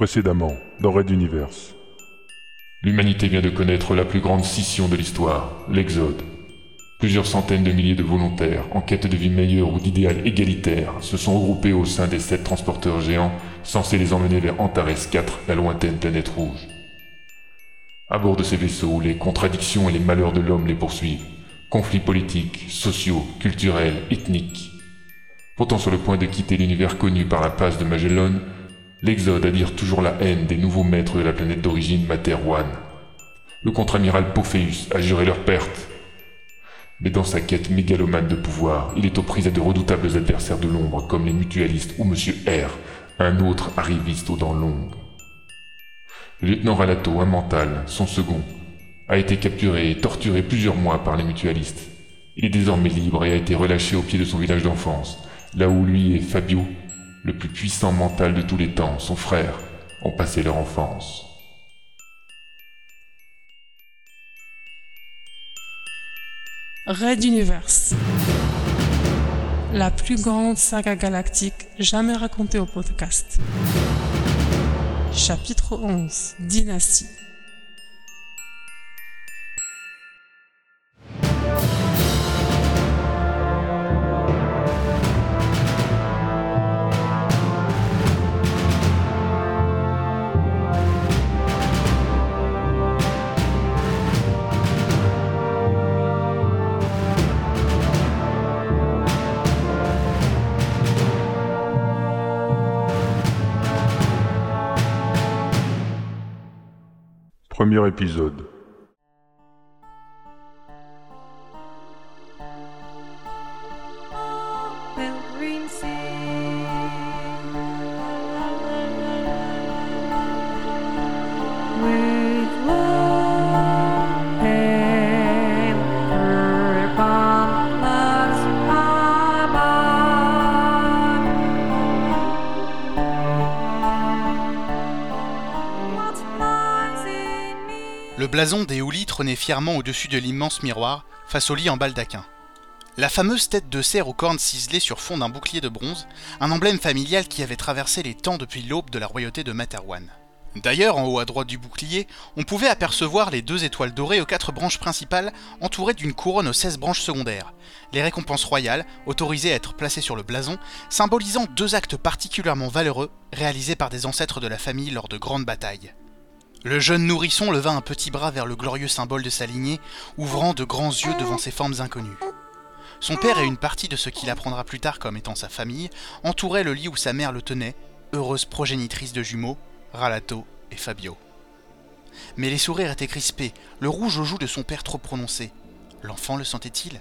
Précédemment, dans Red Universe. L'humanité vient de connaître la plus grande scission de l'histoire, l'Exode. Plusieurs centaines de milliers de volontaires, en quête de vie meilleure ou d'idéal égalitaire, se sont regroupés au sein des sept transporteurs géants, censés les emmener vers Antares 4, la lointaine planète rouge. À bord de ces vaisseaux, les contradictions et les malheurs de l'homme les poursuivent. Conflits politiques, sociaux, culturels, ethniques. Pourtant sur le point de quitter l'univers connu par la passe de Magellan, l'Exode adire toujours la haine des nouveaux maîtres de la planète d'origine Materwan. Le contre-amiral Pophéus a juré leur perte. Mais dans sa quête mégalomane de pouvoir, il est aux prises à de redoutables adversaires de l'ombre comme les mutualistes ou Monsieur R, un autre arriviste aux dents longues. Le lieutenant Ralato, un mental, son second, a été capturé et torturé plusieurs mois par les mutualistes. Il est désormais libre et a été relâché au pied de son village d'enfance, là où lui et Fabio, le plus puissant mental de tous les temps, son frère, ont passé leur enfance. Red Universe. La plus grande saga galactique jamais racontée au podcast. Chapitre 11 Dynastie. Premier épisode. Le blason des Houlis trônait fièrement au-dessus de l'immense miroir, face au lit en baldaquin. La fameuse tête de cerf aux cornes ciselées sur fond d'un bouclier de bronze, un emblème familial qui avait traversé les temps depuis l'aube de la royauté de Materwan. D'ailleurs, en haut à droite du bouclier, on pouvait apercevoir les deux étoiles dorées aux quatre branches principales, entourées d'une couronne aux 16 branches secondaires. Les récompenses royales, autorisées à être placées sur le blason, symbolisant deux actes particulièrement valeureux, réalisés par des ancêtres de la famille lors de grandes batailles. Le jeune nourrisson leva un petit bras vers le glorieux symbole de sa lignée, ouvrant de grands yeux devant ces formes inconnues. Son père et une partie de ce qu'il apprendra plus tard comme étant sa famille entouraient le lit où sa mère le tenait, heureuse progénitrice de jumeaux, Ralato et Fabio. Mais les sourires étaient crispés, le rouge aux joues de son père trop prononcé. L'enfant le sentait-il?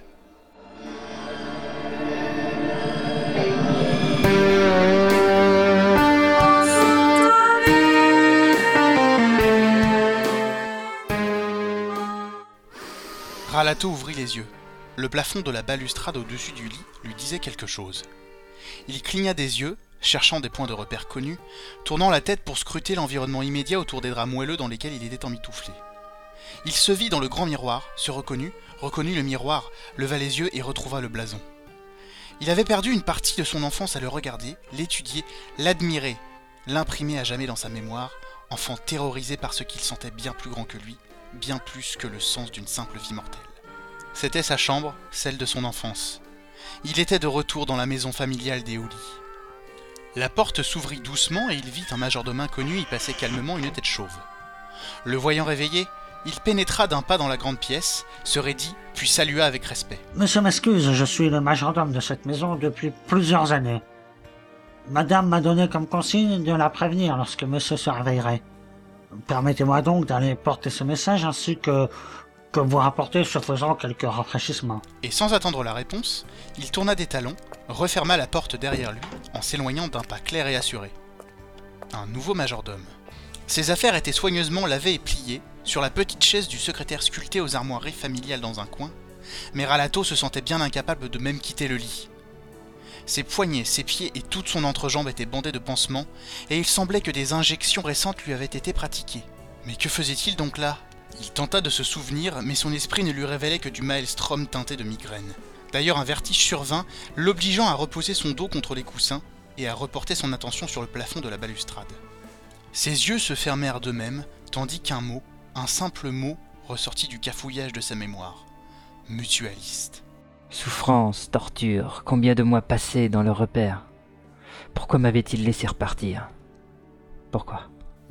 Ralato ouvrit les yeux. Le plafond de la balustrade au-dessus du lit lui disait quelque chose. Il cligna des yeux, cherchant des points de repère connus, tournant la tête pour scruter l'environnement immédiat autour des draps moelleux dans lesquels il était emmitouflé. Il se vit dans le grand miroir, se reconnut, reconnut le miroir, leva les yeux et retrouva le blason. Il avait perdu une partie de son enfance à le regarder, l'étudier, l'admirer, l'imprimer à jamais dans sa mémoire, enfant terrorisé par ce qu'il sentait bien plus grand que lui, bien plus que le sens d'une simple vie mortelle. C'était sa chambre, celle de son enfance. Il était de retour dans la maison familiale des Houlis. La porte s'ouvrit doucement et il vit un majordome inconnu y passer calmement une tête chauve. Le voyant réveillé, il pénétra d'un pas dans la grande pièce, se raidit, puis salua avec respect. Monsieur m'excuse, je suis le majordome de cette maison depuis plusieurs années. Madame m'a donné comme consigne de la prévenir lorsque monsieur se réveillerait. Permettez-moi donc d'aller porter ce message ainsi que que vous rapporter ce faisant quelques rafraîchissements. Et sans attendre la réponse, il tourna des talons, referma la porte derrière lui, en s'éloignant d'un pas clair et assuré. Un nouveau majordome. Ses affaires étaient soigneusement lavées et pliées, sur la petite chaise du secrétaire sculpté aux armoiries familiales dans un coin, mais Ralato se sentait bien incapable de même quitter le lit. Ses poignets, ses pieds et toute son entrejambe étaient bandés de pansements, et il semblait que des injections récentes lui avaient été pratiquées. Mais que faisait-il donc là? Il tenta de se souvenir, mais son esprit ne lui révélait que du maelstrom teinté de migraine. D'ailleurs, un vertige survint, l'obligeant à reposer son dos contre les coussins et à reporter son attention sur le plafond de la balustrade. Ses yeux se fermèrent d'eux-mêmes, tandis qu'un mot, un simple mot, ressortit du cafouillage de sa mémoire. Mutualiste. Souffrance, torture, combien de mois passés dans le repère? Pourquoi m'avait-il laissé repartir? Pourquoi?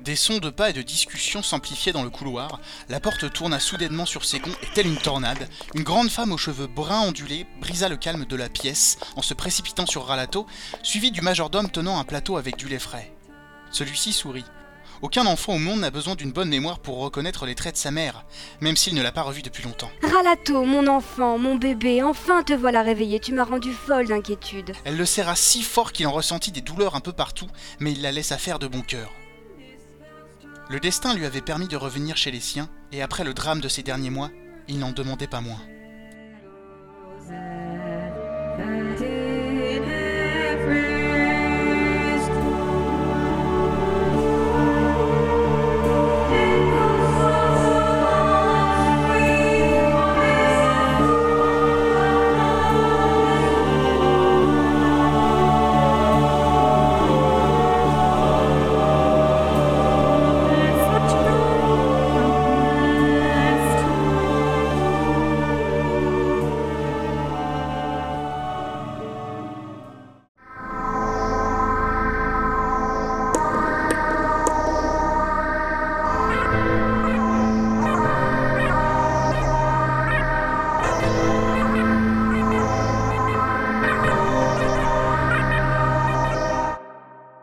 Des sons de pas et de discussions s'amplifiaient dans le couloir, la porte tourna soudainement sur ses gonds et telle une tornade, une grande femme aux cheveux bruns ondulés brisa le calme de la pièce en se précipitant sur Ralato, suivi du majordome tenant un plateau avec du lait frais. Celui-ci sourit. Aucun enfant au monde n'a besoin d'une bonne mémoire pour reconnaître les traits de sa mère, même s'il ne l'a pas revue depuis longtemps. Ralato, mon enfant, mon bébé, enfin te voilà réveillé, tu m'as rendu folle d'inquiétude. Elle le serra si fort qu'il en ressentit des douleurs un peu partout, mais il la laissa faire de bon cœur. Le destin lui avait permis de revenir chez les siens, et après le drame de ces derniers mois, il n'en demandait pas moins.